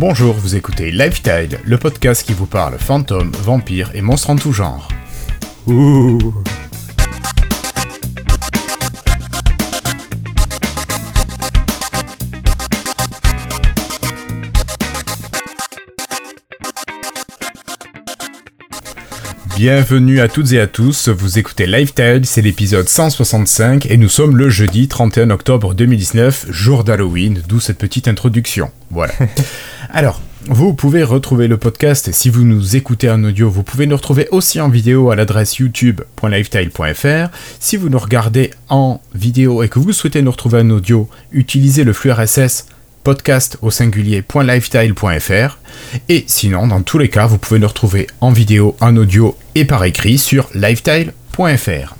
Bonjour, vous écoutez Lifetide, le podcast qui vous parle fantômes, vampires et monstres en tout genre. Ouh Bienvenue à toutes et à tous, vous écoutez Lifetide, c'est l'épisode 165 et nous sommes le jeudi 31 octobre 2019, jour d'Halloween, d'où cette petite introduction. Voilà. Alors, vous pouvez retrouver le podcast si vous nous écoutez en audio. Vous pouvez nous retrouver aussi en vidéo à l'adresse youtube.lifetile.fr. Si vous nous regardez en vidéo et que vous souhaitez nous retrouver en audio, utilisez le flux RSS podcast au singulier.lifetile.fr. Et sinon, dans tous les cas, vous pouvez nous retrouver en vidéo, en audio et par écrit sur lifetile.fr.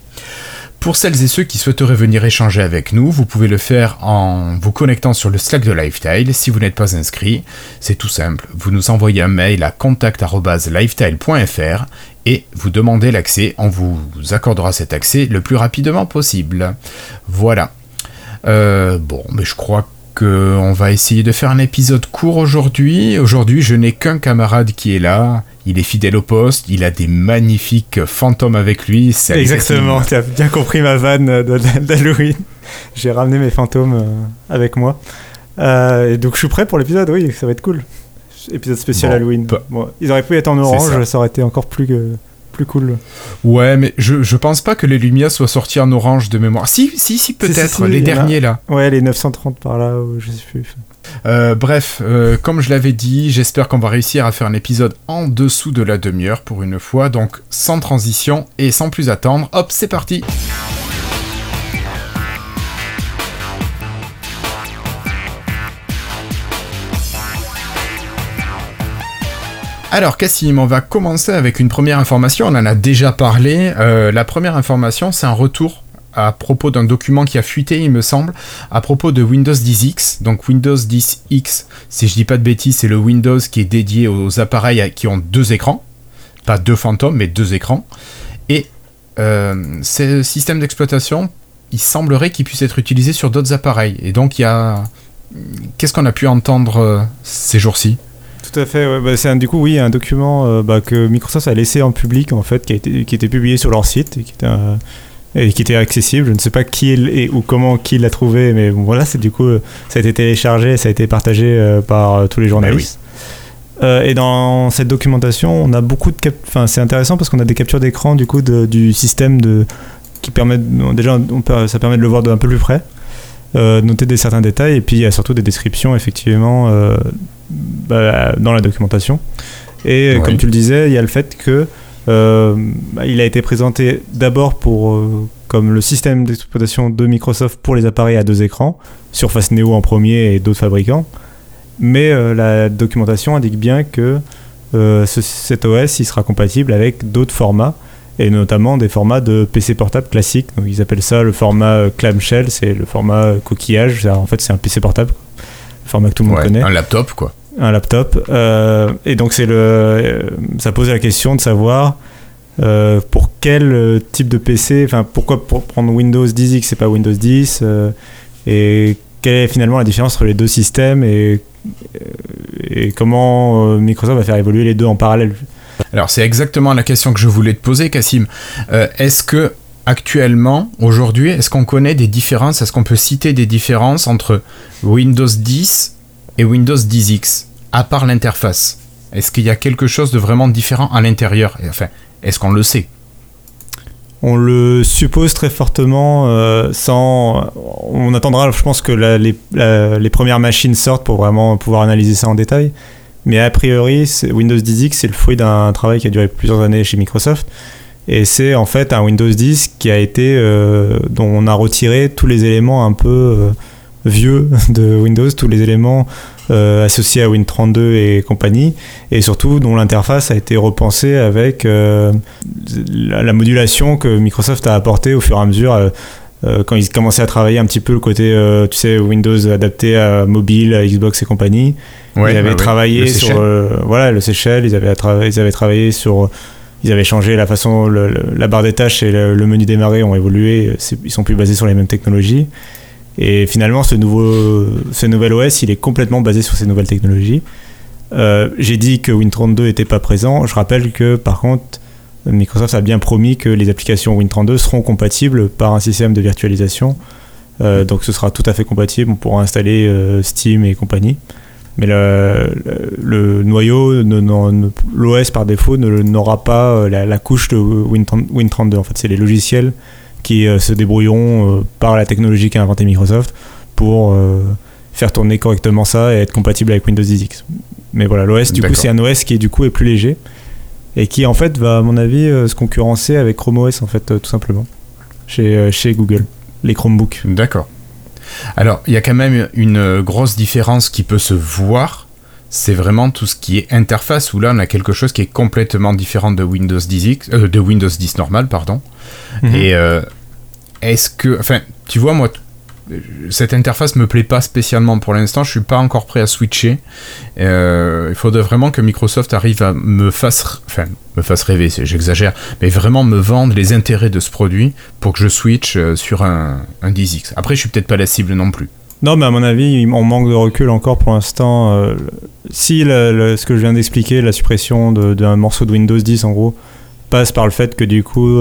Pour celles et ceux qui souhaiteraient venir échanger avec nous, vous pouvez le faire en vous connectant sur le Slack de Lifetile. Si vous n'êtes pas inscrit, c'est tout simple. Vous nous envoyez un mail à contact.lifetile.fr et vous demandez l'accès. On vous accordera cet accès le plus rapidement possible. Voilà. Euh, bon, mais je crois on va essayer de faire un épisode court aujourd'hui. Aujourd'hui, je n'ai qu'un camarade qui est là. Il est fidèle au poste. Il a des magnifiques fantômes avec lui. Exactement. Tu as bien compris ma vanne d'Halloween. J'ai ramené mes fantômes euh, avec moi. Euh, et donc, je suis prêt pour l'épisode. Oui, ça va être cool. Épisode spécial Halloween. ils auraient pu être en orange. Ça. ça aurait été encore plus que cool. Ouais, mais je, je pense pas que les Lumia soient sortis en orange de mémoire. Si, si, si, peut-être, les derniers là. Ouais, les 930 par là, je sais plus. Euh, bref, euh, comme je l'avais dit, j'espère qu'on va réussir à faire un épisode en dessous de la demi-heure pour une fois, donc sans transition et sans plus attendre. Hop, c'est parti! Alors Cassim, on va commencer avec une première information, on en a déjà parlé. Euh, la première information, c'est un retour à propos d'un document qui a fuité, il me semble, à propos de Windows 10X. Donc Windows 10X, si je dis pas de bêtises, c'est le Windows qui est dédié aux appareils qui ont deux écrans. Pas deux fantômes, mais deux écrans. Et euh, ce système d'exploitation, il semblerait qu'il puisse être utilisé sur d'autres appareils. Et donc il y a... Qu'est-ce qu'on a pu entendre euh, ces jours-ci? Tout à fait. Bah, c'est un, du coup, oui, un document euh, bah, que Microsoft a laissé en public, en fait, qui, a été, qui était publié sur leur site et qui était, et qui était accessible. Je ne sais pas qui est, ou comment qui l'a trouvé, mais bon, voilà, c'est du coup, ça a été téléchargé, ça a été partagé euh, par tous les bah journalistes. Euh, et dans cette documentation, on a beaucoup de enfin, c'est intéressant parce qu'on a des captures d'écran du coup du système de qui permet déjà ça permet de le voir d'un peu plus près. noter des certains détails et puis il y a surtout des descriptions effectivement bah, dans la documentation. Et comme tu le disais, il y a le fait que euh, bah, il a été présenté d'abord pour euh, comme le système d'exploitation de Microsoft pour les appareils à deux écrans, Surface Neo en premier et d'autres fabricants. Mais euh, la documentation indique bien que ce, cet OS il sera compatible avec d'autres formats et notamment des formats de PC portable classiques. Donc ils appellent ça le format clamshell, c'est le format coquillage. En fait, c'est un PC portable, le format que tout le monde connaît. Un laptop, quoi un laptop. Euh, et donc, c'est le, euh, ça pose la question de savoir euh, pour quel type de PC, enfin, pourquoi pour prendre Windows 10X et pas Windows 10 Et quelle est finalement la différence entre les deux systèmes et, et comment Microsoft va faire évoluer les deux en parallèle Alors, c'est exactement la question que je voulais te poser, Cassim. Est-ce que actuellement, aujourd'hui, est-ce qu'on connaît des différences? Est-ce qu'on peut citer des différences entre Windows 10 et Windows 10X, à part l'interface Est-ce qu'il y a quelque chose de vraiment différent à l'intérieur? Enfin, est-ce qu'on le sait? On le suppose très fortement, euh, sans. On attendra, je pense que les, premières machines sortent pour vraiment pouvoir analyser ça en détail. Mais a priori, Windows 10X, c'est le fruit d'un travail qui a duré plusieurs années chez Microsoft. Et c'est en fait un Windows 10 qui a été. Euh, dont on a retiré tous les éléments un peu. Euh, vieux de Windows, tous les éléments euh, associés à Win32 et compagnie, et surtout dont l'interface a été repensée avec euh, la, modulation que Microsoft a apportée au fur et à mesure. Euh, quand ils commençaient à travailler un petit peu le côté, tu sais, Windows adapté à mobile, à Xbox et compagnie, ils avaient travaillé sur voilà le Seychelles, ils avaient, ils avaient travaillé sur ils avaient changé la façon, la barre des tâches et le, le menu démarrer ont évolué, ils sont plus basés sur les mêmes technologies. Et finalement, ce, nouveau, ce nouvel OS, il est complètement basé sur ces nouvelles technologies. J'ai dit que Win32 n'était pas présent. Je rappelle que par contre, Microsoft a bien promis que les applications Win32 seront compatibles par un système de virtualisation. donc ce sera tout à fait compatible. On pourra installer Steam et compagnie. Mais le, le, noyau, l'OS par défaut, n'aura pas la, couche de Win32. En fait, c'est les logiciels qui se débrouilleront par la technologie qu'a inventé Microsoft pour euh, faire tourner correctement ça et être compatible avec Windows 10 Mais voilà, l'OS du coup c'est un OS qui du coup est plus léger et qui en fait va à mon avis euh, se concurrencer avec Chrome OS en fait euh, tout simplement chez, chez Google, les Chromebooks. D'accord. Alors il y a quand même une grosse différence qui peut se voir. C'est vraiment tout ce qui est interface où là on a quelque chose qui est complètement différent de Windows 10 de Windows 10 normal pardon. Mhm. Et est-ce que, enfin, tu vois moi cette interface me plaît pas spécialement pour l'instant. Je suis pas encore prêt à switcher. Euh, il faudrait vraiment que Microsoft arrive à me fasse, enfin, me fasse rêver, j'exagère, mais vraiment me vendre les intérêts de ce produit pour que je switch euh, sur un, un 10X. Après, je suis peut-être pas la cible non plus. Non, mais à mon avis, on manque de recul encore pour l'instant. Euh, si ce que je viens d'expliquer, la suppression d'un morceau de Windows 10 en gros, passe par le fait que du coup,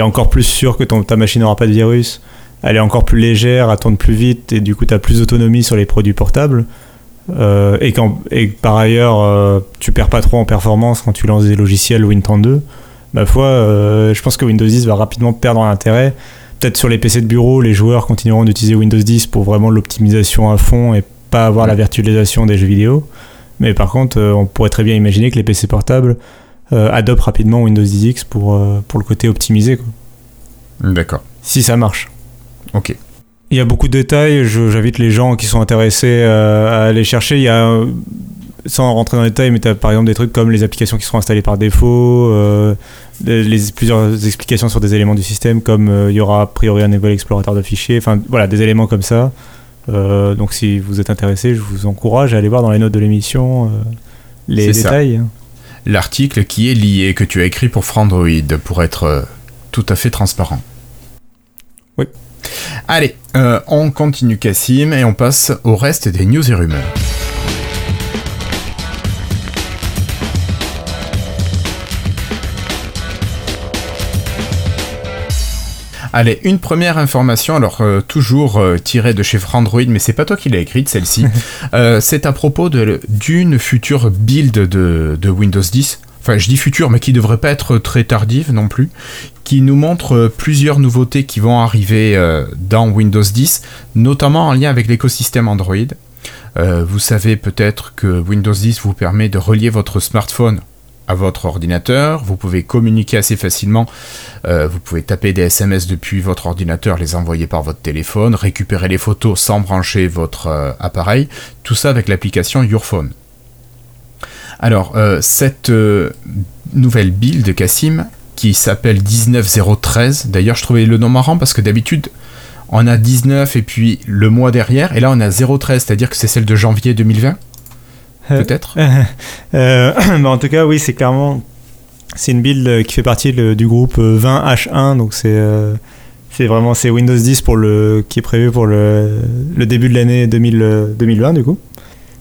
es encore plus sûr que ton, ta machine n'aura pas de virus elle est encore plus légère, elle tourne plus vite et du coup tu as plus d'autonomie sur les produits portables. Euh, et, quand, et par ailleurs euh, tu perds pas trop en performance quand tu lances des logiciels Win32, ma foi, euh, je pense que Windows 10 va rapidement perdre en intérêt. Peut-être sur les PC de bureau, les joueurs continueront d'utiliser Windows 10 pour vraiment l'optimisation à fond et pas avoir la virtualisation des jeux vidéo. Mais par contre, on pourrait très bien imaginer que les PC portables adoptent rapidement Windows 10X pour, pour le côté optimisé. D'accord. Si ça marche. Ok. Il y a beaucoup de détails, j'invite les gens qui sont intéressés euh, à aller chercher. Il y a, sans rentrer dans les détails, mais tu as par exemple des trucs comme les applications qui seront installées par défaut, euh, les, plusieurs explications sur des éléments du système, comme euh, il y aura a priori un nouvel explorateur de fichiers, enfin voilà, des éléments comme ça. donc si vous êtes intéressé, je vous encourage à aller voir dans les notes de l'émission les détails. L'article qui est lié, que tu as écrit pour Frandroid, pour être tout à fait transparent. Oui. Allez, euh, on continue Cassim et on passe au reste des news et rumeurs. Allez, une première information, alors euh, toujours euh, tirée de chez Frandroid, mais c'est pas toi qui l'as écrite celle-ci. c'est à propos d'une future build de, de, Windows 10 enfin je dis futur, mais qui devrait pas être très tardive non plus, qui nous montre euh, plusieurs nouveautés qui vont arriver euh, dans Windows 10, notamment en lien avec l'écosystème Android. Euh, vous savez peut-être que Windows 10 vous permet de relier votre smartphone à votre ordinateur, vous pouvez communiquer assez facilement, vous pouvez taper des SMS depuis votre ordinateur, les envoyer par votre téléphone, récupérer les photos sans brancher votre appareil, tout ça avec l'application Your Phone. Alors, euh, cette euh, nouvelle build de Cassim, qui s'appelle 19013, d'ailleurs je trouvais le nom marrant parce que d'habitude on a 19 et puis le mois derrière, et là on a 013, c'est-à-dire que c'est celle de janvier 2020 euh, Peut-être bah, En tout cas, oui, c'est clairement. C'est une build qui fait partie du groupe 20H1, donc c'est. c'est vraiment c'est Windows 10 pour le, qui est prévu pour le, le début de l'année 2020 du coup.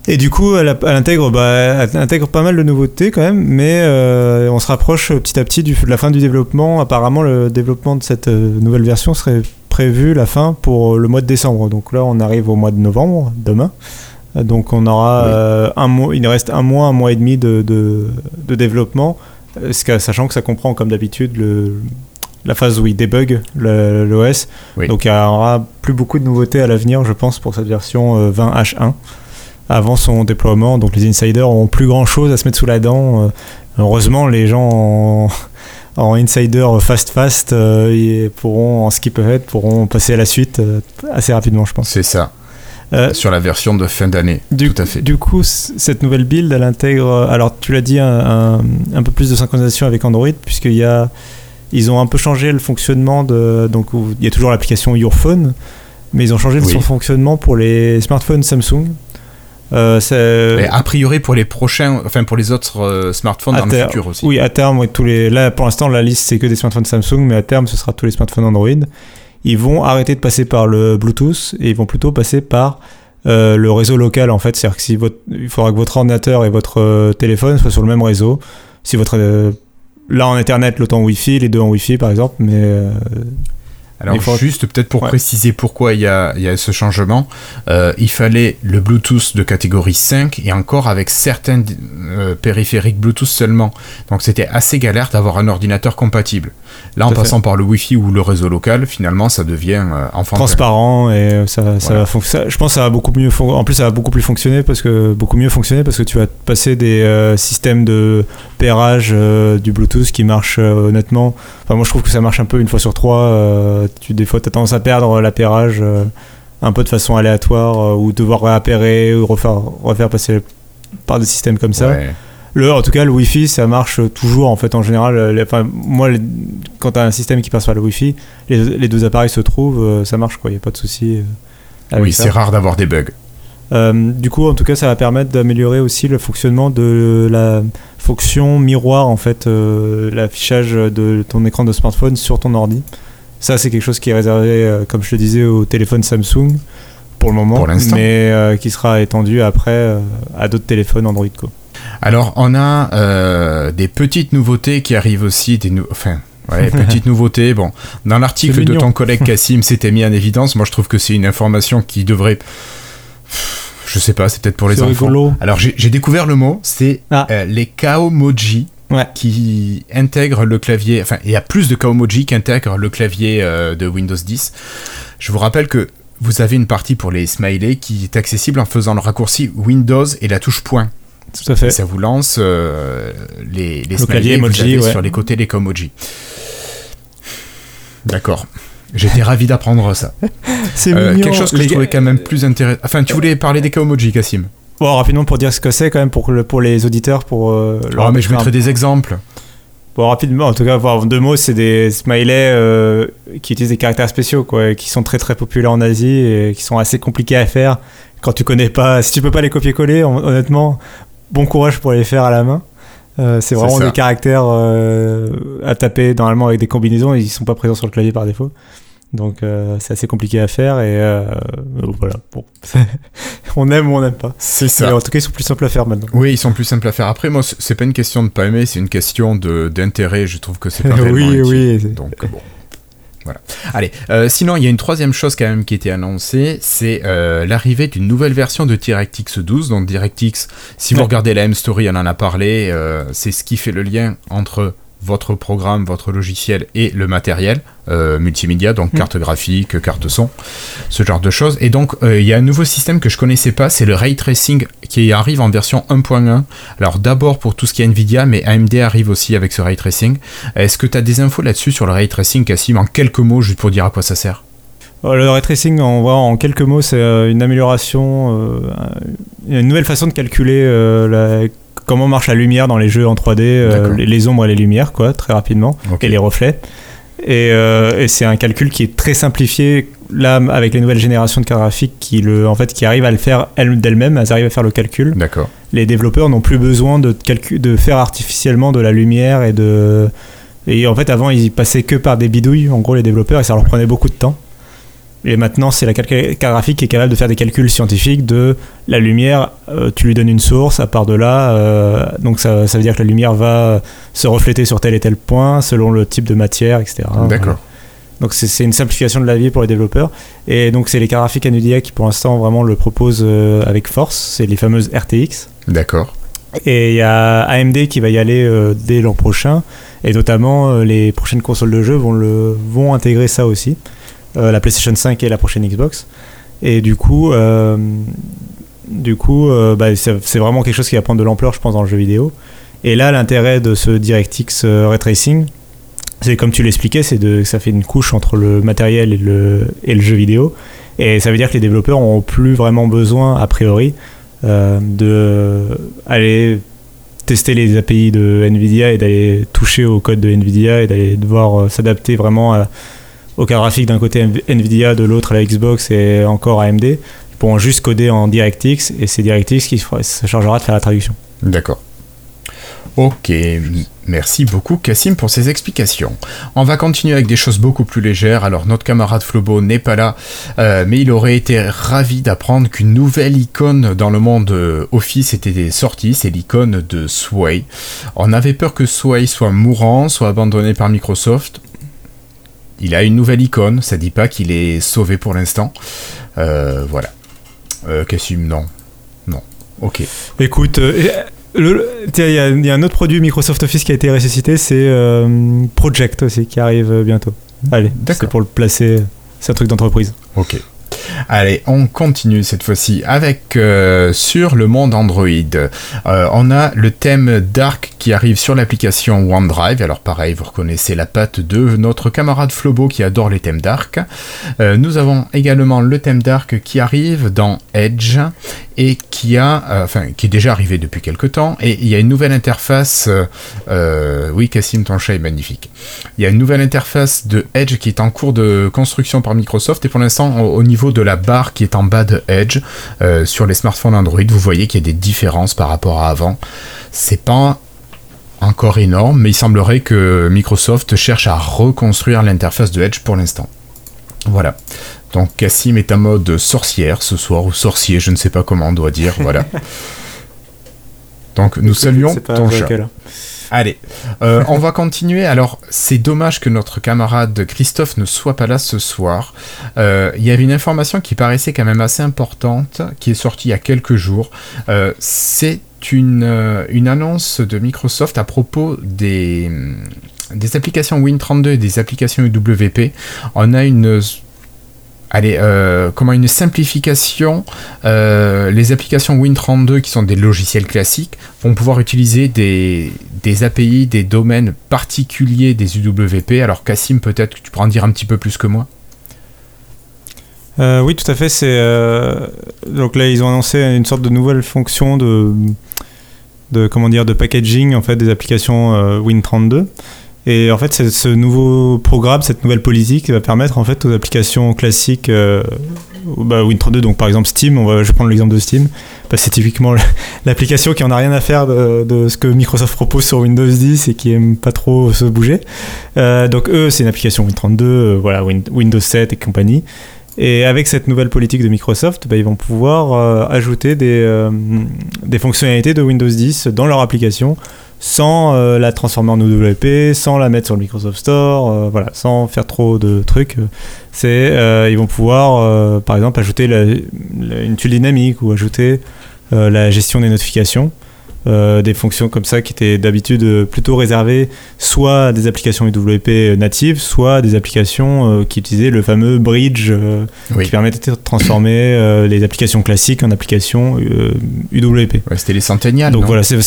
Et du coup, elle, intègre, bah, elle intègre pas mal de nouveautés quand même, mais euh, on se rapproche petit à petit du, de la fin du développement. Apparemment, le développement de cette euh, nouvelle version serait prévu la fin pour le mois de décembre. Donc là, on arrive au mois de novembre, demain. Donc on aura euh, un mois, il reste un mois, un mois et demi de, de, de développement, sachant que ça comprend comme d'habitude le, la phase où il débug l'OS. Donc il y aura plus beaucoup de nouveautés à l'avenir, je pense, pour cette version 20H1 avant son déploiement. Donc les insiders ont plus grand chose à se mettre sous la dent. Euh, heureusement, les gens en, insider fast fast euh, pourront en skip ahead pourront passer à la suite euh, assez rapidement, je pense. C'est ça. Sur la version de fin d'année. Tout à fait. Du coup, cette nouvelle build, elle intègre, alors tu l'as dit, un, un, peu plus de synchronisation avec Android, puisqu'il y a, ils ont un peu changé le fonctionnement de, donc il y a toujours l'application Your Phone, mais ils ont changé son fonctionnement pour les smartphones Samsung. Euh, a priori pour les prochains, enfin pour les autres euh, smartphones dans le futur aussi. Oui, à terme, tous les. Là, pour l'instant, la liste c'est que des smartphones Samsung, mais à terme, ce sera tous les smartphones Android. Ils vont arrêter de passer par le Bluetooth et ils vont plutôt passer par euh, le réseau local en fait. C'est-à-dire que si votre, il faudra que votre ordinateur et votre euh, téléphone soient sur le même réseau. Si votre euh, là en Ethernet, l'autre en Wi-Fi, les deux en Wi-Fi par exemple, mais Alors faut- juste peut-être pour Ouais. préciser pourquoi il y a, y a ce changement, euh, il fallait le Bluetooth de catégorie 5 et encore avec certains euh, périphériques Bluetooth seulement. Donc c'était assez galère d'avoir un ordinateur compatible. Là en Tout à fait. passant par le Wi-Fi ou le réseau local, finalement ça devient euh, enfantin. transparent et ça, ça Voilà. va fonctionner. Je pense que ça va beaucoup mieux. En plus, ça va beaucoup plus fonctionner parce que beaucoup mieux fonctionner parce que tu vas passer des euh, systèmes de pairage du Bluetooth qui marchent honnêtement. Enfin, moi, je trouve que ça marche un peu une fois sur trois. Tu des fois, t'as tendance à perdre l'appairage euh, un peu de façon aléatoire euh, ou devoir réappairer ou refaire refaire passer par des systèmes comme ça. Ouais. Le, en tout cas, le Wi-Fi, ça marche toujours en fait en général. euh, les- Enfin, moi, les- quand tu as un système qui passe par le Wi-Fi, les, les deux appareils se trouvent, ça marche quoi. Il y a pas de souci. Oui, c'est rare d'avoir des bugs. Euh, du coup, en tout cas, ça va permettre d'améliorer aussi le fonctionnement de la fonction miroir en fait, euh, l'affichage de ton écran de smartphone sur ton ordi. Ça, c'est quelque chose qui est réservé, euh, comme je te disais, au téléphone Samsung pour le moment, Pour mais euh, qui sera étendu après euh, à d'autres téléphones Android quoi. Alors, on a des petites nouveautés qui arrivent aussi, des nou- enfin, ouais, petites nouveautés. Bon, dans l'article de ton collègue Cassim, c'était mis en évidence. Moi, je trouve que c'est une information qui devrait, je sais pas, c'est peut-être pour les enfants. rigolo. Alors, j'ai j'ai découvert le mot, c'est Ah. euh, les Kaomoji. Ouais. qui intègrent le clavier, enfin il y a plus de Kaomoji qui intègrent le clavier euh, de Windows 10. Je vous rappelle que vous avez une partie pour les smileys qui est accessible en faisant le raccourci Windows et la touche point. Tout à fait. Et ça vous lance euh, les, les Le smileys clavier emoji, ouais. sur les côtés des Kaomoji. D'accord. J'étais ravi d'apprendre ça. C'est Euh, quelque chose que Les je trouvais quand même plus intéressant. Enfin, tu voulais parler des Kaomoji, Cassim Bon, rapidement pour dire ce que c'est quand même pour, le- pour les auditeurs, pour euh, leur Ah, mais je faire un- mettrai des exemples. Bon, rapidement, en tout cas, en deux mots, c'est des smileys euh, qui utilisent des caractères spéciaux, quoi, et qui sont très très populaires en Asie et qui sont assez compliqués à faire quand tu connais pas. Si tu peux pas les copier-coller, hon- honnêtement, bon courage pour les faire à la main. Euh, c'est vraiment des caractères à taper normalement avec des combinaisons et ils sont pas présents sur le clavier par défaut. Donc euh, c'est assez compliqué à faire et euh, voilà. Bon, on aime ou on n'aime pas. C'est Mais en tout cas, ils sont plus simples à faire maintenant. Oui, ils sont plus simples à faire. Après, moi, c'est pas une question de pas aimer, c'est une question de- d'intérêt. Je trouve que c'est pas réellement oui, utile. oui. Donc bon. Voilà. Allez, euh, sinon il y a une troisième chose quand même qui était annoncée, c'est euh, l'arrivée d'une nouvelle version de DirectX 12. Donc DirectX, si vous regardez la M-Story, on en a parlé, euh, c'est ce qui fait le lien entre votre programme, votre logiciel et le matériel euh, multimédia, donc Mm. carte graphique, carte son, ce genre de choses. Et donc euh, il y a un nouveau système que je connaissais pas, c'est le ray tracing qui arrive en version 1.1. Alors d'abord pour tout ce qui est Nvidia, mais AMD arrive aussi avec ce ray tracing. Est-ce que tu as des infos là-dessus sur le ray tracing, Cassim, en quelques mots, juste pour dire à quoi ça sert? Euh, Le ray tracing, en, quelques mots, c'est une amélioration, une nouvelle façon de calculer la- comment marche la lumière dans les jeux en 3D, euh, les, les ombres et les lumières, quoi, très rapidement, et les reflets. Et, euh, et c'est un calcul qui est très simplifié là avec les nouvelles générations de cartes graphiques qui le, en fait, qui arrivent à le faire elles- d'elles-mêmes, elles arrivent à faire le calcul. D'accord. Les développeurs n'ont plus besoin de, calcu- de faire artificiellement de la lumière et de et en fait avant ils passaient que par des bidouilles en gros les développeurs et ça leur prenait beaucoup de temps. Et maintenant, c'est la graphique qui est capable de faire des calculs scientifiques de la lumière. euh, tu lui donnes une source, à part de là, euh, donc ça, ça veut dire que la lumière va se refléter sur tel et tel point selon le type de matière, etc. D'accord. Donc c'est une simplification de la vie pour les développeurs. Et donc c'est les graphiques Nvidia qui pour l'instant vraiment le proposent euh, avec force. C'est les fameuses RTX. D'accord. Et il y a AMD qui va y aller euh, dès l'an prochain. Et notamment, euh, les prochaines consoles de jeu vont, le, vont intégrer ça aussi. Euh, la PlayStation 5 et la prochaine Xbox. Et du coup, euh, coup euh, bah, c'est vraiment quelque chose qui va prendre de l'ampleur, je pense, dans le jeu vidéo. Et là, l'intérêt de ce DirectX Ray Tracing, c'est comme tu l'expliquais, c'est de ça fait une couche entre le matériel et le, jeu vidéo. Et ça veut dire que les développeurs n'ont plus vraiment besoin, a priori, euh, de tester les API de Nvidia et d'aller toucher au code de Nvidia et d'aller devoir s'adapter vraiment à- au cas graphique d'un côté Nv- Nvidia, de l'autre la Xbox et encore AMD. Ils pourront juste coder en DirectX et c'est DirectX qui se chargera de faire la traduction. D'accord. Ok. Merci beaucoup Cassim pour ces explications. On va continuer avec des choses beaucoup plus légères. Alors notre camarade Flobo n'est pas là, euh, mais il aurait été ravi d'apprendre qu'une nouvelle icône dans le monde euh, Office était sortie, c'est l'icône de Sway. On avait peur que Sway soit mourant, soit abandonné par Microsoft. Il a une nouvelle icône, ça dit pas qu'il est sauvé pour l'instant. Euh, voilà. Cassim, non. Non. Ok. Écoute, il y, a un autre produit Microsoft Office qui a été ressuscité, c'est euh, Project aussi, qui arrive bientôt. Allez, c'est pour le placer. C'est un truc d'entreprise. Ok. Allez, on continue cette fois-ci avec euh, sur le monde Android. Euh, on a le thème Dark qui arrive sur l'application OneDrive. Alors pareil, vous reconnaissez la patte de notre camarade Flobo qui adore les thèmes Dark. Euh, nous avons également le thème Dark qui arrive dans Edge et qui a, enfin, qui est déjà arrivé depuis quelques temps. Et il y a une nouvelle interface. oui, Cassim, ton chat est magnifique. Il y a une nouvelle interface de Edge qui est en cours de construction par Microsoft et pour l'instant au niveau la barre qui est en bas de Edge euh, sur les smartphones Android, vous voyez qu'il y a des différences par rapport à avant. C'est pas encore énorme, mais il semblerait que Microsoft cherche à reconstruire l'interface de Edge pour l'instant. Voilà. Donc Cassim est en mode sorcière ce soir, ou sorcier, je ne sais pas comment on doit dire, voilà. Donc nous saluons ton chat. Allez, euh, on va continuer. Alors, c'est dommage que notre camarade Christophe ne soit pas là ce soir. Euh, il y avait une information qui paraissait quand même assez importante, qui est sortie il y a quelques jours. Euh, c'est une, annonce de Microsoft à propos des, des applications Win32 et des applications UWP. On a une allez, euh, comment une simplification. Euh, les applications Win32 qui sont des logiciels classiques vont pouvoir utiliser des, API, des domaines particuliers des UWP. Alors Cassim, peut-être que tu pourras en dire un petit peu plus que moi. Euh, oui, tout à fait. C'est donc là ils ont annoncé une sorte de nouvelle fonction de, de comment dire de packaging en fait des applications Win32. Et en fait, ce nouveau programme, cette nouvelle politique va permettre en fait aux applications classiques euh, bah, Win32, donc par exemple Steam, on va, je vais prendre l'exemple de Steam, bah, c'est typiquement l'application qui en a rien à faire de, ce que Microsoft propose sur Windows 10 et qui aime pas trop se bouger. Euh, donc eux, c'est une application Win32, euh, voilà, Windows 7 et compagnie. Et avec cette nouvelle politique de Microsoft, bah, ils vont pouvoir euh, ajouter des, des fonctionnalités de Windows 10 dans leur application sans euh, la transformer en UWP, sans la mettre sur le Microsoft Store, euh, voilà, sans faire trop de trucs. C'est, euh, ils vont pouvoir, par exemple, ajouter une tuile dynamique ou ajouter la gestion des notifications. des fonctions comme ça qui étaient d'habitude plutôt réservées soit à des applications UWP natives, soit à des applications qui utilisaient le fameux bridge qui permettait de transformer les applications classiques en applications UWP. c'était les centennials. Donc voilà, c'est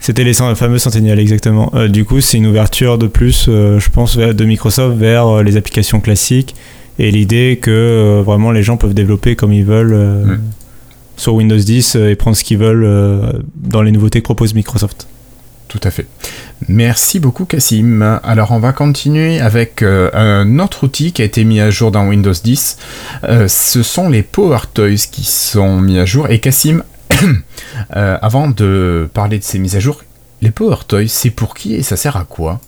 c'était les fameux Sentinel, exactement. Euh, du coup, c'est une ouverture de plus, euh, je pense, de Microsoft vers euh, les applications classiques et l'idée que vraiment les gens peuvent développer comme ils veulent sur Windows 10 et prendre ce qu'ils veulent dans les nouveautés que propose Microsoft. Tout à fait. Merci beaucoup Cassim. Alors on va continuer avec un autre outil qui a été mis à jour dans Windows 10. ce sont les Power Toys qui sont mis à jour. Et Cassim, Euh, avant de parler de ces mises à jour, les Power Toys, c'est pour qui et ça sert à quoi?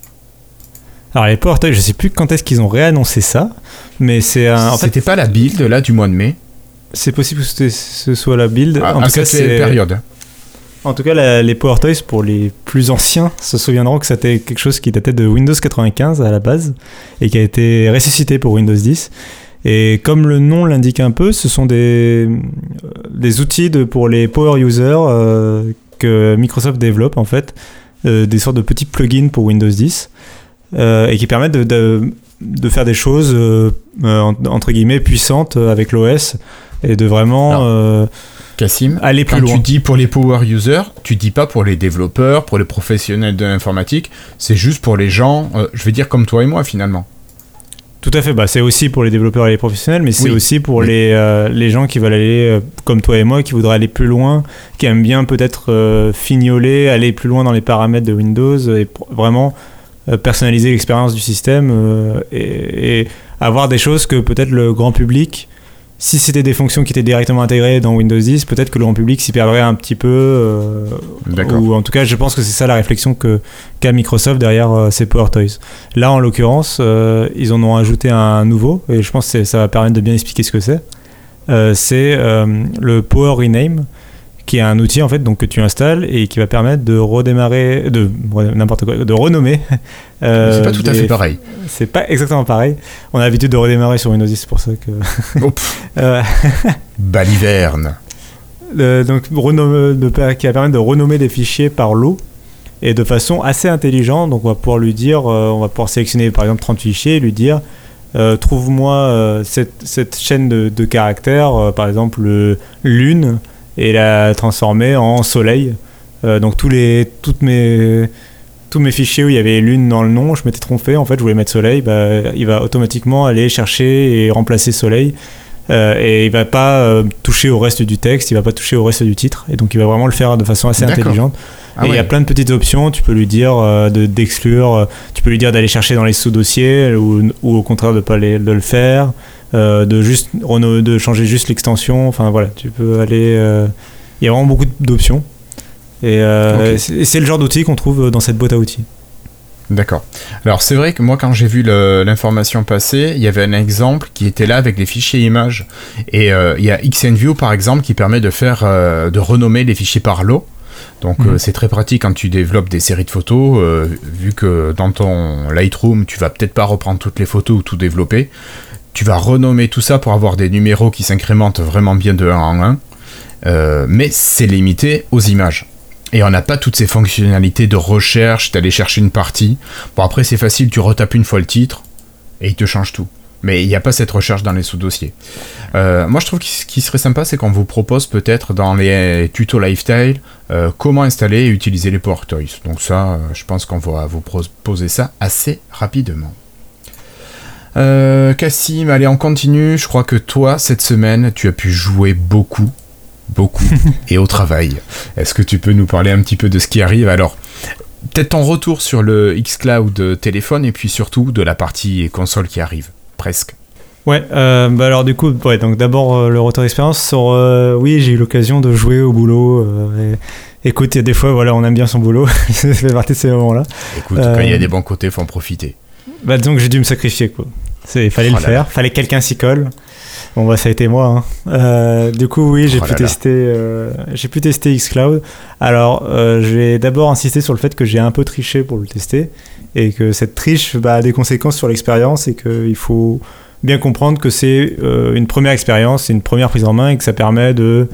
Alors les Power Toys, je sais plus quand est-ce qu'ils ont réannoncé ça, mais c'est un. C'était pas la build là du mois de mai? C'est possible que ce soit la build. Ah, en tout cas, c'est période. En tout cas, les Power Toys, pour les plus anciens, se souviendront que c'était quelque chose qui datait de Windows 95 à la base et qui a été ressuscité pour Windows 10 et comme le nom l'indique un peu, ce sont des, des outils de, pour les power users euh, que Microsoft développe en fait, euh, des sortes de petits plugins pour Windows 10 euh, et qui permettent de, de, de faire des choses entre guillemets puissantes avec l'OS et de vraiment Cassim, aller plus quand loin. tu dis pour les power users, tu dis pas pour les développeurs, pour les professionnels de l'informatique, c'est juste pour les gens, je vais dire comme toi et moi finalement. Tout à fait, bah, c'est aussi pour les développeurs et les professionnels, mais c'est aussi pour les, euh, les gens qui veulent aller, euh, comme toi et moi, qui voudraient aller plus loin, qui aiment bien peut-être euh, fignoler, aller plus loin dans les paramètres de Windows et vraiment personnaliser l'expérience du système et, avoir des choses que peut-être le grand public si c'était des fonctions qui étaient directement intégrées dans Windows 10, peut-être que le grand public s'y perdrait un petit peu. euh, ou en tout cas, je pense que c'est ça la réflexion que qu'a Microsoft derrière euh, ces Power Toys. Là, en l'occurrence, euh, ils en ont ajouté un nouveau, et je pense que ça va permettre de bien expliquer ce que c'est. Euh, c'est euh, le Power Rename, qui est un outil en fait donc que tu installes et qui va permettre de redémarrer, de n'importe quoi, de renommer. euh, c'est pas tout à fait pareil. C'est pas exactement pareil. On a l'habitude de redémarrer sur Windows 10, c'est pour ça que. Oh, Euh, baliverne. donc de, qui va permettre de renommer des fichiers par lot et de façon assez intelligente. Donc on va pouvoir lui dire, euh, on va pouvoir sélectionner par exemple 30 fichiers et lui dire euh, trouve-moi euh, cette, cette chaîne de, de caractères, par exemple le lune, et la transformer en soleil. Euh, donc tous les, toutes mes, tous mes fichiers où il y avait lune dans le nom, je m'étais trompé, en fait je voulais mettre soleil, bah, il va automatiquement aller chercher et remplacer soleil. Euh, et il va pas euh, toucher au reste du texte, il va pas toucher au reste du titre, et donc il va vraiment le faire de façon assez intelligente. Ah et il y a plein de petites options, tu peux lui dire euh, de- d'exclure, tu peux lui dire d'aller chercher dans les sous-dossiers, ou, ou au contraire de pas les- de le faire, euh, de juste de changer juste l'extension, enfin voilà, tu peux aller... euh, Il y a vraiment beaucoup d'options. Et euh, c'est le genre d'outil qu'on trouve dans cette boîte à outils. D'accord. Alors c'est vrai que moi quand j'ai vu l'information passer, il y avait un exemple qui était là avec les fichiers images. Et euh, il y a XNView par exemple qui permet de faire euh, de renommer les fichiers par lot. Donc Mhm. euh, c'est très pratique quand tu développes des séries de photos, euh, vu que dans ton Lightroom tu vas peut-être pas reprendre toutes les photos ou tout développer. Tu vas renommer tout ça pour avoir des numéros qui s'incrémentent vraiment bien de 1 en 1. Euh, mais c'est limité aux images. Et on n'a pas toutes ces fonctionnalités de recherche, d'aller chercher une partie. Bon, après, c'est facile, tu retapes une fois le titre et il te change tout. Mais il n'y a pas cette recherche dans les sous-dossiers. Euh, moi, je trouve que ce qui serait sympa, c'est qu'on vous propose peut-être dans les tutos Lifestyle euh, comment installer et utiliser les Power Toys. Donc, ça, je pense qu'on va vous proposer ça assez rapidement. Euh, Cassim, allez, on continue. Je crois que toi, cette semaine, tu as pu jouer beaucoup, beaucoup, et au travail. Est-ce que tu peux nous parler un petit peu de ce qui arrive? Alors, peut-être ton retour sur le xCloud téléphone, et puis surtout de la partie console qui arrive, presque. Ouais, euh, bah alors du coup, ouais, donc d'abord euh, le retour d'expérience sur. euh, oui, j'ai eu l'occasion de jouer au boulot. euh, et, écoute, il y a des fois, voilà, on aime bien son boulot. ça fait partie de ces moments-là. Écoute, Euh, quand il y a des bons côtés, faut en profiter. Bah donc j'ai dû me sacrifier quoi. C'est fallait Oh le là faire, fallait que quelqu'un s'y colle. Bon bah ça a été moi. hein. Euh, du coup oui j'ai Oh pu là là. tester, euh, j'ai pu tester xCloud. Alors euh, je vais d'abord insister sur le fait que j'ai un peu triché pour le tester et que cette triche bah, a des conséquences sur l'expérience et qu'il faut bien comprendre que c'est euh, une première expérience, c'est une première prise en main et que ça permet de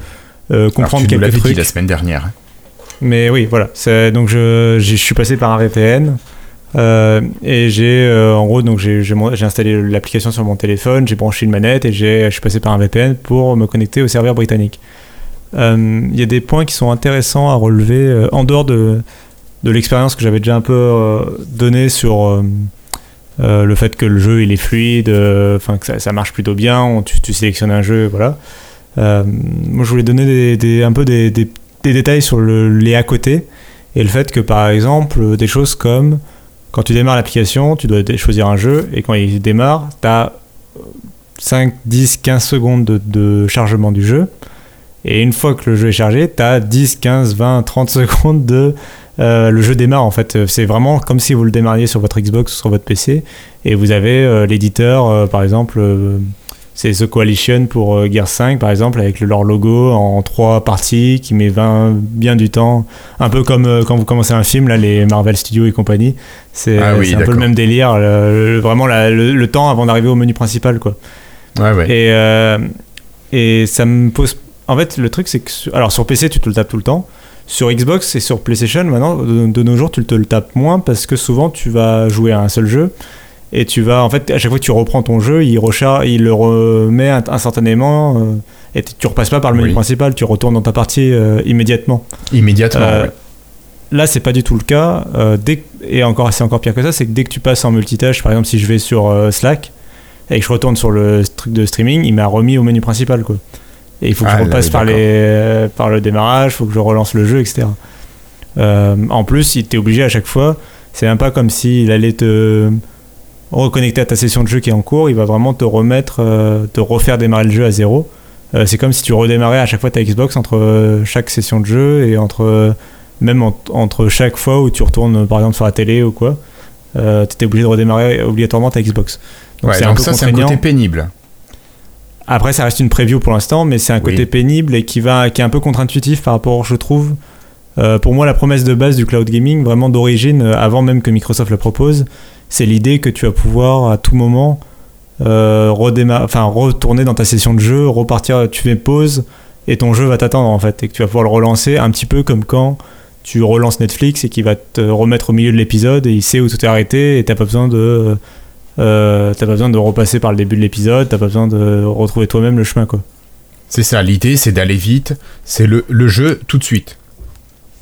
euh, Alors, comprendre tu quelques l'avais dit trucs. la semaine dernière. hein. Mais oui, voilà. Donc je, je suis passé par un VPN euh, et j'ai euh, en gros donc j'ai, installé l'application sur mon téléphone, j'ai branché une manette et je suis passé par un VPN pour me connecter au serveur britannique. Euh, Il y a des points qui sont intéressants à relever en dehors de, de l'expérience que j'avais déjà un peu donnée sur le fait que le jeu il est fluide, enfin que ça, marche plutôt bien, on- tu, tu sélectionnes un jeu, voilà. Moi je voulais donner des, un peu des, des détails sur le, les à côté et le fait que par exemple des choses comme quand tu démarres l'application tu dois choisir un jeu et quand il démarre tu as 5, 10, 15 secondes de, chargement du jeu. Et une fois que le jeu est chargé tu as 10, 15, 20, 30 secondes de euh, le jeu démarre en fait. C'est vraiment comme si vous le démarriez sur votre Xbox ou sur votre PC et vous avez euh, l'éditeur euh, par exemple c'est The Coalition pour euh, Gears 5 par exemple avec le- leur logo en trois parties qui met 20, bien du temps un peu comme euh, quand vous commencez un film là les Marvel Studios et compagnie c'est Ah oui, un peu le même délire le- le- vraiment la- le, le temps avant d'arriver au menu principal quoi Ouais, ouais. et, euh, et ça me pose. En fait, le truc, c'est que. Alors, sur PC, tu te le tapes tout le temps. Sur Xbox et sur PlayStation, maintenant, de, de nos jours, tu te le tapes moins parce que souvent, tu vas jouer à un seul jeu. Et tu vas. En fait, à chaque fois que tu reprends ton jeu, il, recharge, il le remet instantanément. euh, et tu repasses pas par le menu Oui. principal, tu retournes dans ta partie euh, immédiatement. Immédiatement, Euh, ouais. Là, c'est pas du tout le cas. Dès que- et encore, c'est encore pire que ça, c'est que dès que tu passes en multitâche, par exemple, si je vais sur Slack et que je retourne sur le truc de streaming, il m'a remis au menu principal, quoi. Et il faut que Ah, je là, repasse par, les, par le démarrage, il faut que je relance le jeu, etc. En plus, il t'est obligé à chaque fois. C'est même pas comme s'il allait te reconnecter à ta session de jeu qui est en cours, il va vraiment te remettre, euh, te refaire démarrer le jeu à zéro. Euh, c'est comme si tu redémarrais à chaque fois ta Xbox entre euh, chaque session de jeu et entre même en- entre chaque fois où tu retournes par exemple sur la télé ou quoi. tu étais obligé de redémarrer obligatoirement ta Xbox. Donc Ouais, c'est un peu ça, c'est un côté pénible. Après, ça reste une preview pour l'instant, mais c'est un côté pénible et qui, va, qui est un peu contre-intuitif par rapport, je trouve. Euh, pour moi, la promesse de base du cloud gaming, vraiment d'origine, euh, avant même que Microsoft le propose, c'est l'idée que tu vas pouvoir à tout moment euh, enfin, retourner dans ta session de jeu, repartir, tu fais pause et ton jeu va t'attendre en fait, et que tu vas pouvoir le relancer un petit peu comme quand tu relances Netflix et qu'il va te remettre au milieu de l'épisode et il sait où tout est arrêté et t'as pas besoin de euh, t'as pas besoin de repasser par le début de l'épisode, t'as pas besoin de retrouver toi-même le chemin quoi. C'est ça, l'idée, c'est d'aller vite. C'est le jeu tout de suite.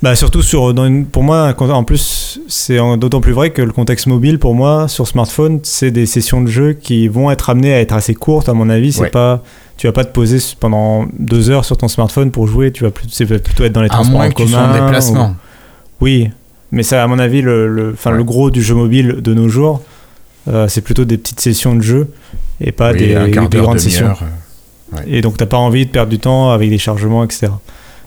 Bah surtout sur dans une- pour moi en plus c'est d'autant plus vrai que le contexte mobile pour moi sur smartphone c'est des sessions de jeu qui vont être amenées à être assez courtes à mon avis c'est Ouais. pas tu vas pas te poser pendant deux heures sur ton smartphone pour jouer tu vas plus- c'est plutôt être dans les À transports moins en que tu sois en commun déplacement. ou- oui mais ça à mon avis le le, Ouais. le gros du jeu mobile de nos jours euh, c'est plutôt des petites sessions de jeu et pas Oui, des, grandes sessions euh. et donc t'as pas envie de perdre du temps avec des chargements, etc.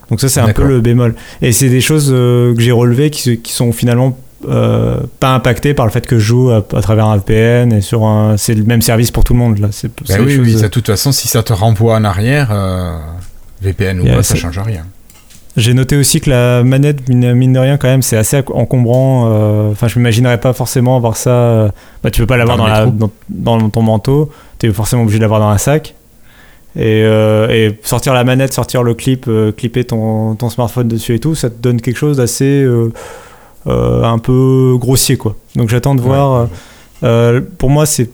Donc ça c'est un peu le bémol. Et c'est des choses euh, que j'ai relevées qui, sont finalement euh, pas impactées par le fait que je joue à, à travers un VPN et sur un... C'est le même service pour tout le monde là. C'est, Ben des oui, de toute façon, si ça te renvoie en arrière, euh, VPN ou pas, ça change rien. J'ai noté aussi que la manette, mine, de rien, quand même, c'est assez encombrant. Enfin, je m'imaginerais pas forcément avoir ça. Bah, tu peux pas l'avoir dans, dans ton manteau. Tu es forcément obligé de l'avoir dans un sac. Et, euh, et sortir la manette, sortir le clip, euh, clipper ton, ton smartphone dessus et tout, ça te donne quelque chose d'assez euh, euh, un peu grossier, quoi. Donc j'attends de voir. pour moi, c'est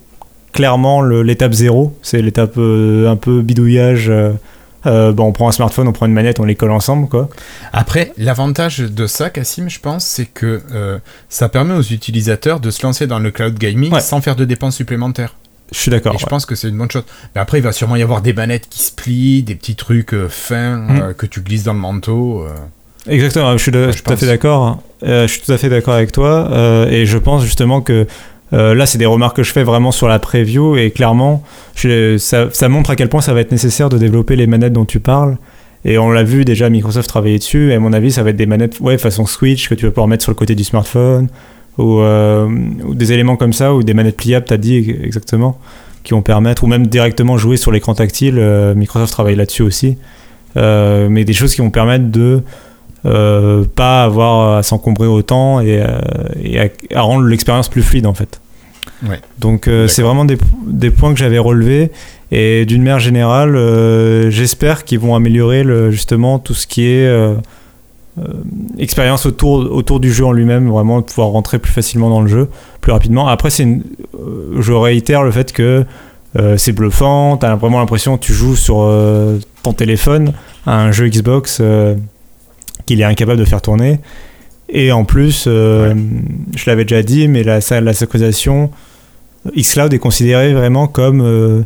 clairement l'étape zéro. C'est l'étape un peu bidouillage. bon, on prend un smartphone, on prend une manette, on les colle ensemble, quoi. Après, l'avantage de ça, Cassim, je pense, c'est que ça permet aux utilisateurs de se lancer dans le cloud gaming Ouais. sans faire de dépenses supplémentaires. Je suis d'accord. Et je ouais. pense que c'est une bonne chose. Mais après, il va sûrement y avoir des manettes qui se plient, des petits trucs euh, fins Mm. euh, que tu glisses dans le manteau. euh. Exactement, je suis, de- Ouais, je suis je tout à fait d'accord. Euh, je suis tout à fait d'accord avec toi. et je pense justement que euh, là, c'est des remarques que je fais vraiment sur la preview. Et clairement, je- ça, ça montre à quel point ça va être nécessaire de développer les manettes dont tu parles. Et on l'a vu déjà, Microsoft travailler dessus. Et à mon avis, ça va être des manettes ouais, façon Switch que tu vas pouvoir mettre sur le côté du smartphone. Ou, euh, ou des éléments comme ça, ou des manettes pliables, tu as dit ex- exactement, qui vont permettre, ou même directement jouer sur l'écran tactile. euh, Microsoft travaille là-dessus aussi. Euh, mais des choses qui vont permettre de pas avoir à s'encombrer autant et, et à, à rendre l'expérience plus fluide en fait. Ouais. Donc c'est vraiment des, des points que j'avais relevés et d'une manière générale, j'espère qu'ils vont améliorer le, justement tout ce qui est expérience autour, autour du jeu en lui-même, vraiment de pouvoir rentrer plus facilement dans le jeu, plus rapidement. Après, c'est euh, je réitère le fait que euh, c'est bluffant, t'as vraiment l'impression que tu joues sur euh, ton téléphone à un jeu Xbox euh, qu'il est incapable de faire tourner. Et en plus, euh, je l'avais déjà dit, mais la, la synchronisation, xCloud est considéré vraiment comme euh,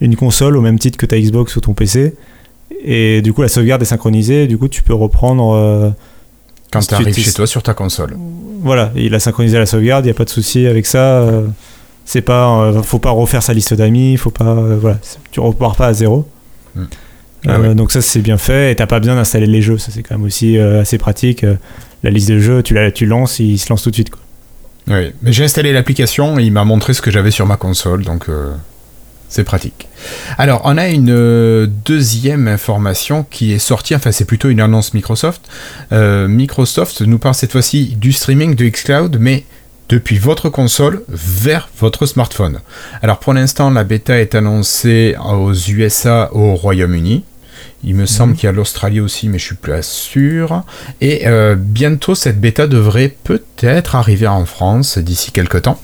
une console au même titre que ta Xbox ou ton PC. Et du coup, la sauvegarde est synchronisée, et du coup, tu peux reprendre. euh, Quand tu arrives chez toi sur ta console. voilà, il a synchronisé la sauvegarde, il n'y a pas de souci avec ça. euh, c'est pas, euh, faut pas refaire sa liste d'amis, faut pas, euh, voilà, tu repars pas à zéro. Mm. Euh, Ah ouais. Donc ça c'est bien fait et t'as pas besoin d'installer les jeux, ça c'est quand même aussi assez pratique. la liste de jeux, tu la, tu lances, il se lance tout de suite. Quoi. Oui, mais j'ai installé l'application et il m'a montré ce que j'avais sur ma console, donc c'est pratique. Alors, on a une euh, deuxième information qui est sortie, enfin c'est plutôt une annonce Microsoft. Euh, Microsoft nous parle cette fois-ci du streaming de xCloud, mais depuis votre console vers votre smartphone. Alors pour l'instant, la bêta est annoncée aux USA, au Royaume-Uni. Il me semble qu'il y a l'Australie aussi, mais je suis pas sûr. Et euh, bientôt, cette bêta devrait peut-être arriver en France d'ici quelques temps.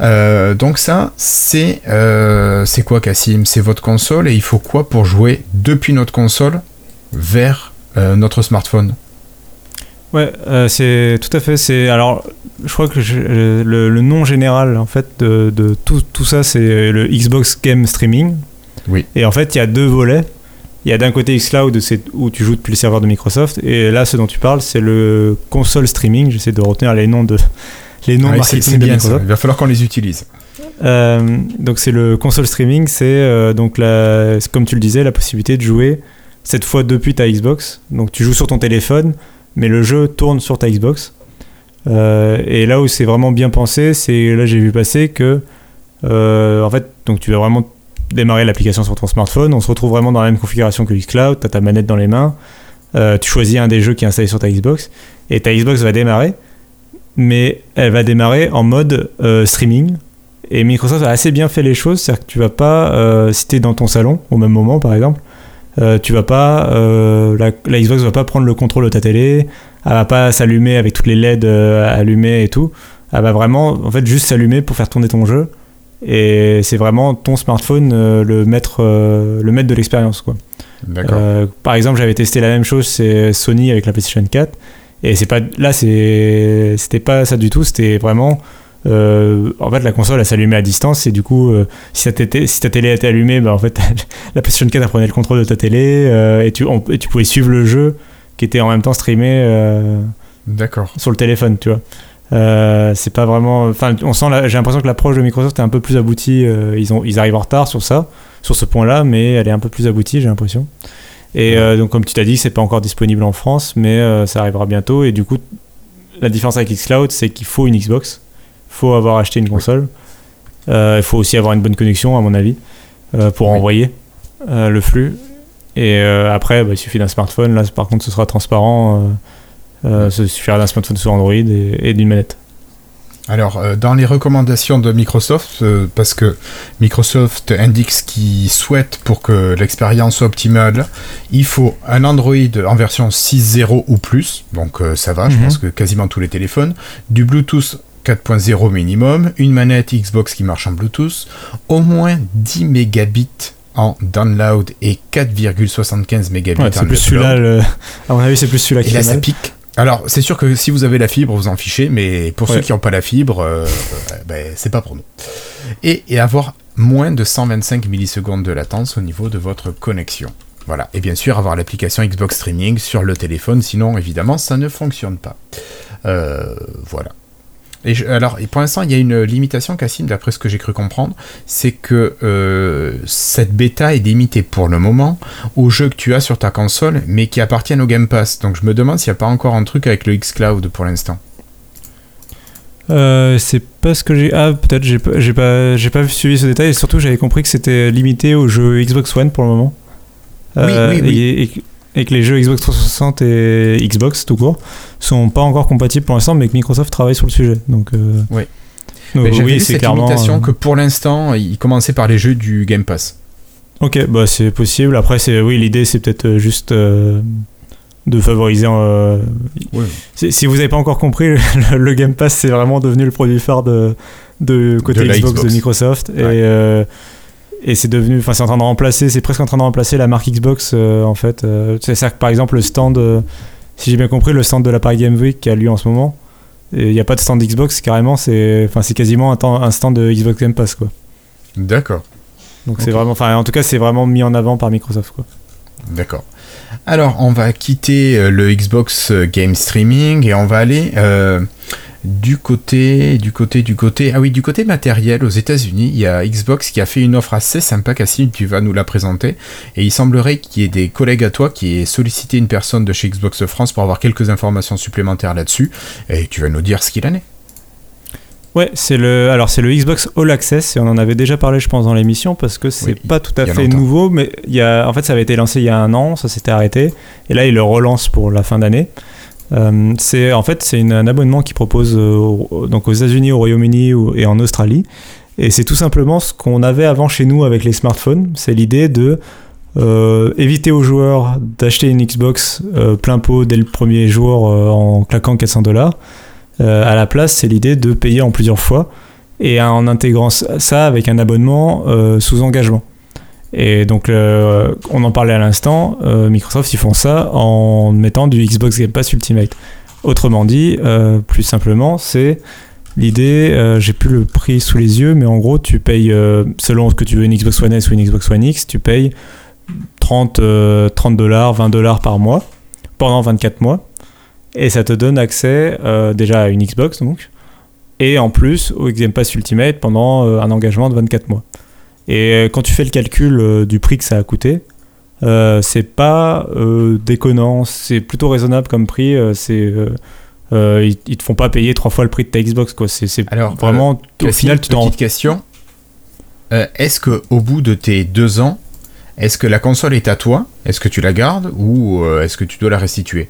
Euh, donc ça, c'est euh, c'est quoi, Cassim? C'est votre console et il faut quoi pour jouer depuis notre console vers notre smartphone? Ouais, c'est tout à fait. C'est alors, je crois que je- le, le nom général en fait de, de tout, tout ça, c'est le Xbox Game Streaming. Oui. Et en fait, il y a deux volets. Il y a d'un côté xCloud où tu joues depuis le serveur de Microsoft, et là, ce dont tu parles, c'est le console streaming. J'essaie de retenir les noms de les noms c'est marketing de bien ça. Microsoft. Il va falloir qu'on les utilise. Euh, donc c'est le console streaming, c'est euh, donc la, comme tu le disais, la possibilité de jouer cette fois depuis ta Xbox. Donc tu joues sur ton téléphone, mais le jeu tourne sur ta Xbox. Euh, et là où c'est vraiment bien pensé, c'est là j'ai vu passer que en fait donc tu vas vraiment démarrer l'application sur ton smartphone. On se retrouve vraiment dans la même configuration que xCloud. Tu as ta manette dans les mains. tu choisis un des jeux qui est installé sur ta Xbox et ta Xbox va démarrer, mais elle va démarrer en mode streaming et Microsoft a assez bien fait les choses, c'est-à-dire que tu vas pas, euh, si tu es dans ton salon au même moment par exemple, euh, tu vas pas, euh, la, la, Xbox va pas prendre le contrôle de ta télé, elle va pas s'allumer avec toutes les LED allumées et tout, elle va vraiment en fait juste s'allumer pour faire tourner ton jeu. Et c'est vraiment ton smartphone le maître, le maître de l'expérience quoi. par exemple, j'avais testé la même chose c'est Sony avec la PlayStation 4 et c'est pas là c'est c'était pas ça du tout, c'était vraiment euh, en fait la console elle s'allumait à distance. Et du coup euh, si, ta si ta télé était allumée bah, en fait la PlayStation 4 prenait le contrôle de ta télé euh, et, tu, et tu pouvais suivre le jeu qui était en même temps streamé D'accord. sur le téléphone tu vois c'est pas vraiment enfin on sent j'ai l'impression que l'approche de Microsoft est un peu plus aboutie ils, ont, ils arrivent en retard sur ça sur ce point là mais elle est un peu plus aboutie j'ai l'impression et donc comme tu t'as dit c'est pas encore disponible en France mais ça arrivera bientôt et du coup la différence avec Xcloud c'est qu'il faut une Xbox faut avoir acheté une console. Euh, il faut aussi avoir une bonne connexion, à mon avis, euh, pour envoyer euh, le flux. Et après, bah, il suffit d'un smartphone. Là, par contre, ce sera transparent. Ça suffira d'un smartphone sur Android et, d'une manette. Alors, dans les recommandations de Microsoft, parce que Microsoft indique ce qu'il souhaite pour que l'expérience soit optimale, il faut un Android en version 6.0 ou plus, donc ça va, je mhm. pense que quasiment tous les téléphones, du Bluetooth 4.0 minimum, une manette Xbox qui marche en Bluetooth, au moins 10 mégabits en download et 4,75 mégabits ouais, c'est plus celui-là, à mon avis, c'est plus celui-là qui Et là, ça pique. Alors, c'est sûr que si vous avez la fibre, vous en fichez, mais pour ceux qui n'ont pas la fibre, euh, ben, c'est pas pour nous. Et, et avoir moins de 125 millisecondes de latence au niveau de votre connexion. Voilà. Et bien sûr, avoir l'application Xbox Streaming sur le téléphone, sinon, évidemment, ça ne fonctionne pas. Euh, voilà. Et alors, pour l'instant, il y a une limitation, Cassim, d'après ce que j'ai cru comprendre, c'est que euh, cette bêta est limitée pour le moment aux jeux que tu as sur ta console, mais qui appartiennent au Game Pass. Donc je me demande s'il n'y a pas encore un truc avec le xCloud pour l'instant. Euh, c'est pas ce que j'ai. Ah, peut-être, j'ai pas, j'ai pas, suivi ce détail, et surtout j'avais compris que c'était limité aux jeux Xbox One pour le moment. oui, oui, euh, oui et que les jeux Xbox 360 et Xbox tout court sont pas encore compatibles pour l'instant, mais que Microsoft travaille sur le sujet. Donc, euh, oui. oui, c'est cette limitation euh, que pour l'instant, ils commençaient par les jeux du Game Pass. Ok, bah c'est possible. Après, c'est oui, l'idée c'est peut-être euh, juste de favoriser. Si vous n'avez pas encore compris, le, Game Pass c'est vraiment devenu le produit phare de, de côté Xbox, de Microsoft et et c'est devenu enfin c'est en train de remplacer c'est presque en train de remplacer la marque Xbox euh, en fait euh, c'est ça que par exemple le stand euh, si j'ai bien compris le stand de la Paris Game Week qui a lieu en ce moment il n'y a pas de stand Xbox carrément c'est enfin c'est quasiment un, un, stand de Xbox Game Pass quoi. D'accord. Donc c'est vraiment enfin en tout cas c'est vraiment mis en avant par Microsoft quoi. D'accord. Alors on va quitter le Xbox Game Streaming et on va aller du côté, du côté, du côté, ah oui, du côté matériel aux États-Unis, il y a Xbox qui a fait une offre assez sympa, Cassim, tu vas nous la présenter. Et il semblerait qu'il y ait des collègues à toi qui aient sollicité une personne de chez Xbox France pour avoir quelques informations supplémentaires là-dessus. Et tu vas nous dire ce qu'il en est. Ouais, c'est le alors c'est le Xbox All Access et on en avait déjà parlé je pense dans l'émission parce que c'est pas tout à fait nouveau mais il y a en fait ça avait été lancé il y a un an, ça s'était arrêté et là il le relance pour la fin d'année. Euh, c'est en fait c'est un abonnement qui propose euh, donc aux États-Unis, au Royaume-Uni et en Australie. Et c'est tout simplement ce qu'on avait avant chez nous avec les smartphones. C'est l'idée de euh, éviter aux joueurs d'acheter une Xbox plein pot dès le premier jour en claquant 400 dollars. à la place, c'est l'idée de payer en plusieurs fois et en intégrant ça avec un abonnement sous engagement. Et donc, euh, on en parlait à l'instant, euh, Microsoft, ils font ça en mettant du Xbox Game Pass Ultimate. Autrement dit, euh, plus simplement, c'est l'idée, j'ai plus le prix sous les yeux, mais en gros, tu payes, selon ce que tu veux, une Xbox One S ou une Xbox One X, tu payes 30, 30 dollars, 20 dollars par mois, pendant 24 mois. Et ça te donne accès déjà à une Xbox, donc, et en plus au Game Pass Ultimate pendant un engagement de 24 mois. Et quand tu fais le calcul du prix que ça a coûté, c'est pas déconnant, c'est plutôt raisonnable comme prix. c'est ils, ils, te font pas payer trois fois le prix de ta Xbox quoi. C'est Alors vraiment au final tu t'en. Petite question. Est-ce que au bout de tes deux ans, est-ce que la console est à toi? Est-ce que tu la gardes? Ou euh, est-ce que tu dois la restituer?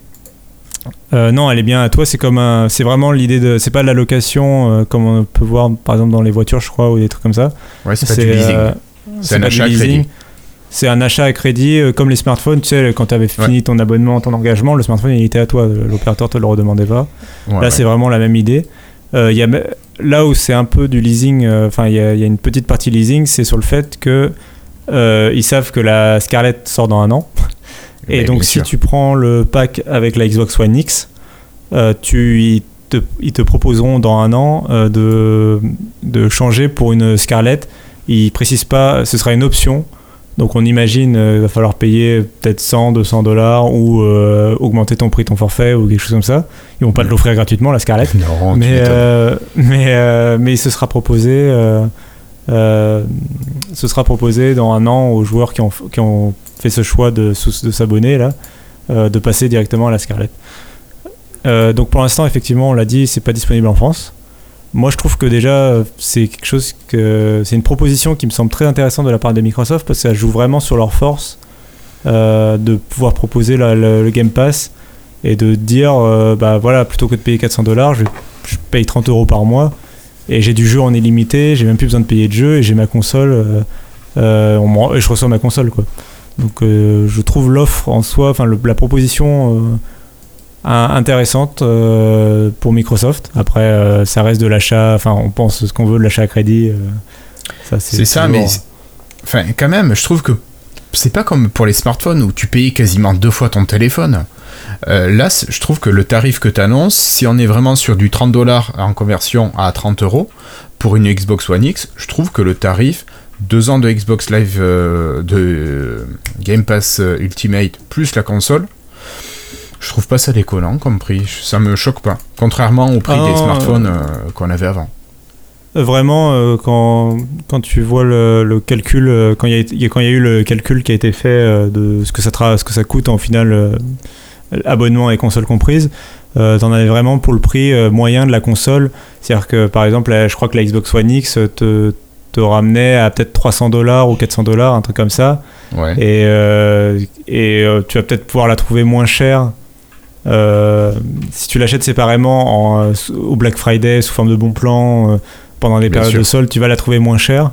Euh, non, elle est bien à toi. C'est comme un, c'est vraiment l'idée de, c'est pas de la location euh, comme on peut voir par exemple dans les voitures, je crois, ou des trucs comme ça. Ouais, c'est pas du leasing. c'est un achat à crédit. C'est un achat à crédit comme les smartphones. Tu sais, quand tu avais fini ton abonnement, ton engagement, le smartphone il était à toi. L'opérateur te le redemandait pas. là, c'est vraiment la même idée. Il y a, là où c'est un peu du leasing, enfin, il y, y, a une petite partie leasing, c'est sur le fait que euh, ils savent que la Scarlett sort dans un an. Et donc, si tu prends le pack avec la Xbox One X, euh, tu, ils, te, proposeront dans un an euh, de, de changer pour une Scarlett. Ils précisent pas, ce sera une option. Donc on imagine il va falloir payer peut-être 100, 200 dollars ou augmenter ton prix, ton forfait ou quelque chose comme ça. Ils vont pas te l'offrir gratuitement la Scarlett. Non, mais, mais, mais il se sera proposé euh, ce sera proposé dans un an aux joueurs qui ont, qui ont fait ce choix de, de s'abonner là, euh, de passer directement à la Scarlett. Euh, donc pour l'instant, effectivement, on l'a dit, c'est pas disponible en France. Moi, je trouve que déjà, c'est quelque chose que c'est une proposition qui me semble très intéressante de la part de Microsoft parce que ça joue vraiment sur leur force de pouvoir proposer le, Game Pass et de dire, bah voilà, plutôt que de payer 400 dollars, je, je, paye 30 euros par mois et j'ai du jeu en illimité, j'ai même plus besoin de payer de jeu et j'ai ma console, euh, euh, et je reçois ma console quoi. Donc euh, je trouve l'offre en soi, enfin la proposition intéressante pour Microsoft. Après, ça reste de l'achat, enfin on pense ce qu'on veut de l'achat à crédit. c'est ça, mais enfin quand même, je trouve que c'est pas comme pour les smartphones où tu payes quasiment deux fois ton téléphone. Euh, là, je trouve que le tarif que tu annonces, si on est vraiment sur du 30 dollars en conversion à 30 euros pour une Xbox One X, je trouve que le tarif, deux ans de Xbox Live euh, de Game Pass euh, Ultimate plus la console, je trouve pas ça déconnant comme prix. Ça me choque pas. Contrairement au prix des ah. smartphones qu'on avait avant. Vraiment, quand, quand tu vois le, calcul, quand il y, a eu le calcul qui a été fait de ce que ça, ce que ça coûte en final abonnement et console comprise, euh, t'en avais vraiment pour le prix euh, moyen de la console. C'est-à-dire que par exemple, je crois que la Xbox One X te, te ramenait à peut-être 300 dollars ou 400 dollars, un truc comme ça. Et, euh, et tu vas peut-être pouvoir la trouver moins chère. si tu l'achètes séparément en, au Black Friday sous forme de bon plan pendant les périodes de solde, tu vas la trouver moins chère.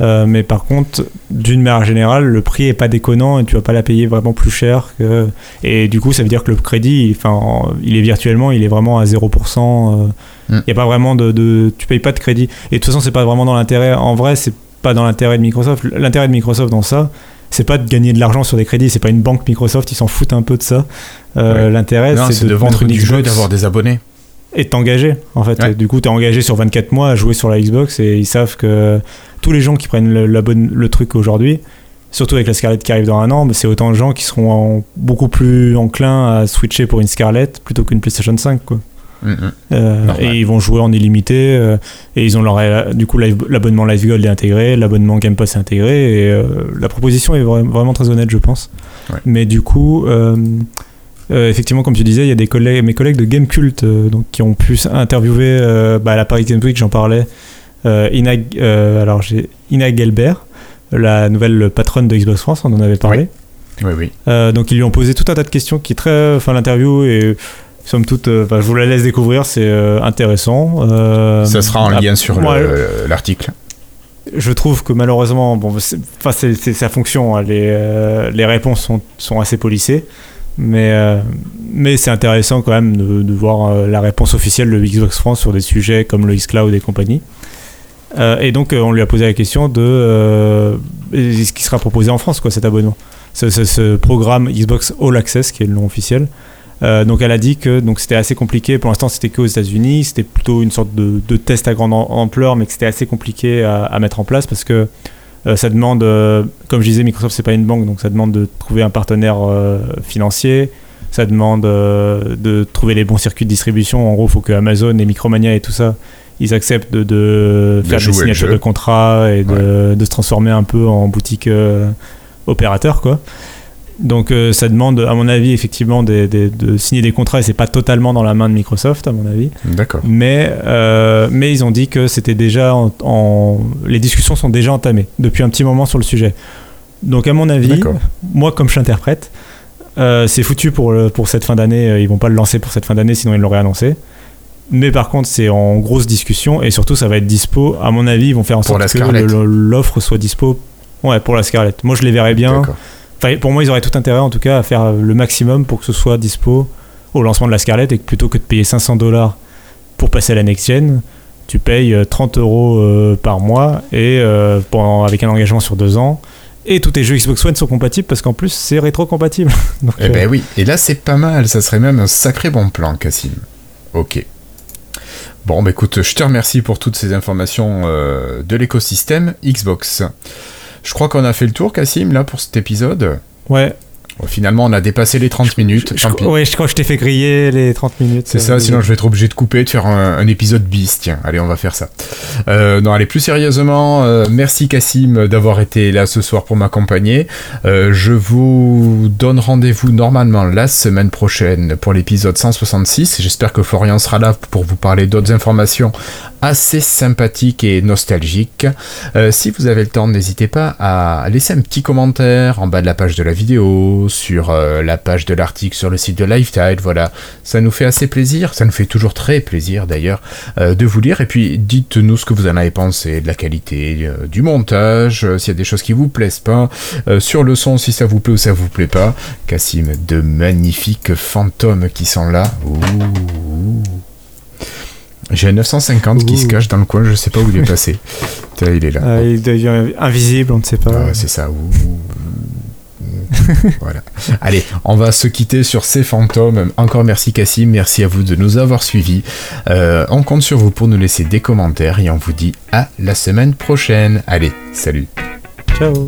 Euh, mais par contre, d'une manière générale, le prix est pas déconnant et tu vas pas la payer vraiment plus cher. Que... Et du coup, ça veut dire que le crédit, enfin, il est virtuellement, il est vraiment à 0%. Euh, il mm. a pas vraiment de, de, Tu payes pas de crédit. Et de toute façon, c'est pas vraiment dans l'intérêt. En vrai, c'est pas dans l'intérêt de Microsoft. L'intérêt de Microsoft dans ça, c'est pas de gagner de l'argent sur des crédits. C'est pas une banque Microsoft, ils s'en foutent un peu de ça. Euh, l'intérêt, c'est de, vendre du jeu et d'avoir des abonnés et t'engager en fait. Du coup, t'es engagé sur 24 mois à jouer sur la Xbox et ils savent que tous les gens qui prennent le, le truc aujourd'hui, surtout avec la Scarlett qui arrive dans un an, c'est autant de gens qui seront beaucoup plus enclins à switcher pour une Scarlett plutôt qu'une PlayStation 5 quoi. Mm, mm. Euh, et ils vont jouer en illimité euh, et ils ont leur du coup l'abonnement Live Gold est intégré l'abonnement Game Pass est intégré et euh, la proposition est vraiment très honnête je pense mais du coup effectivement, comme tu disais, il y a des collègues, mes collègues de Game Cult donc, qui ont pu interviewer bah, à la Paris Games Week, j'en parlais, euh, Ina, euh, alors j'ai Ina Gelbert, la nouvelle patronne de Xbox France, on en avait parlé. Oui, oui. Euh, donc ils lui ont posé tout un tas de questions qui est très, enfin l'interview et somme toute, je vous la laisse découvrir, c'est intéressant. Ça sera en lien sur l'article. Je trouve que malheureusement, bon, c'est sa fonction, hein, les, les réponses sont, sont assez polissées. Mais, mais c'est intéressant quand même de, de voir la réponse officielle de Xbox France sur des sujets comme le xCloud et compagnie. Euh, et donc, euh, on lui a posé la question de euh, ce qui sera proposé en France, quoi, cet abonnement? Ce, programme Xbox All Access, qui est le nom officiel. donc, elle a dit que c'était assez compliqué. Pour l'instant, c'était qu'aux États-Unis. C'était plutôt une sorte de, de, test à grande ampleur, mais que c'était assez compliqué à, mettre en place parce que ça demande, comme je disais, Microsoft c'est pas une banque, donc ça demande de trouver un partenaire financier. Ça demande de trouver les bons circuits de distribution. En gros, il faut que Amazon et Micromania et tout ça ils acceptent de, de faire des signatures de contrats et de, de, se transformer un peu en boutique opérateur, quoi. Donc euh, ça demande, à mon avis, effectivement, de signer des contrats et c'est pas totalement dans la main de Microsoft, à mon avis. D'accord. Mais, euh, mais ils ont dit que c'était déjà en, les discussions sont déjà entamées depuis un petit moment sur le sujet. Donc à mon avis, moi comme je j'interprète, euh, c'est foutu pour, pour cette fin d'année. Ils vont pas le lancer pour cette fin d'année, sinon ils l'auraient annoncé. Mais par contre, c'est en grosse discussion et surtout, ça va être dispo. À mon avis, ils vont faire en sorte que l'offre soit dispo. Ouais, pour la Scarlett. Moi, je les verrais bien pour moi, ils auraient tout intérêt en tout cas à faire le maximum pour que ce soit dispo au lancement de la Scarlett et que plutôt que de payer 500 dollars pour passer à la next gen, tu payes 30 euh, euros euh, par mois et euh, avec un engagement sur deux ans. Et tous tes jeux Xbox One sont compatibles parce qu'en plus c'est rétro-compatible. eh ben oui, et là c'est pas mal, ça serait même un sacré bon plan, Cassim. Ok. Bon, bah écoute, je te remercie pour toutes ces informations de l'écosystème Xbox. Je crois qu'on a fait le tour, Cassim, là, pour cet épisode. Ouais. Finalement, on a dépassé les 30 minutes. Je, Oui, je crois que je t'ai fait griller les 30 minutes. C'est ça, sinon je vais être obligé de couper, de faire un, épisode bis. Tiens, allez, on va faire ça. Euh, non, allez, plus sérieusement, euh, merci Cassim d'avoir été là ce soir pour m'accompagner. Euh, je vous donne rendez-vous normalement la semaine prochaine pour l'épisode 166. J'espère que Florian sera là pour vous parler d'autres informations assez sympathiques et nostalgiques. si vous avez le temps, n'hésitez pas à laisser un petit commentaire en bas de la page de la vidéo sur euh, la page de l'article sur le site de Lifetime. Voilà, ça nous fait assez plaisir, ça nous fait toujours très plaisir d'ailleurs euh, de vous lire. Et puis dites-nous ce que vous en avez pensé de la qualité euh, du montage, s'il y a des choses qui vous plaisent pas, sur le son si ça vous plaît ou ça vous plaît pas. Cassim, de magnifiques fantômes qui sont là. J'ai un 950 qui se cache dans le coin, je sais pas où il est passé. il est là. Ah, il devient invisible, on ne sait pas. Ah, c'est ça. voilà. Allez, on va se quitter sur ces fantômes. Encore merci Cassim, merci à vous de nous avoir suivis. Euh, on compte sur vous pour nous laisser des commentaires et on vous dit à la semaine prochaine. Allez, salut. Ciao.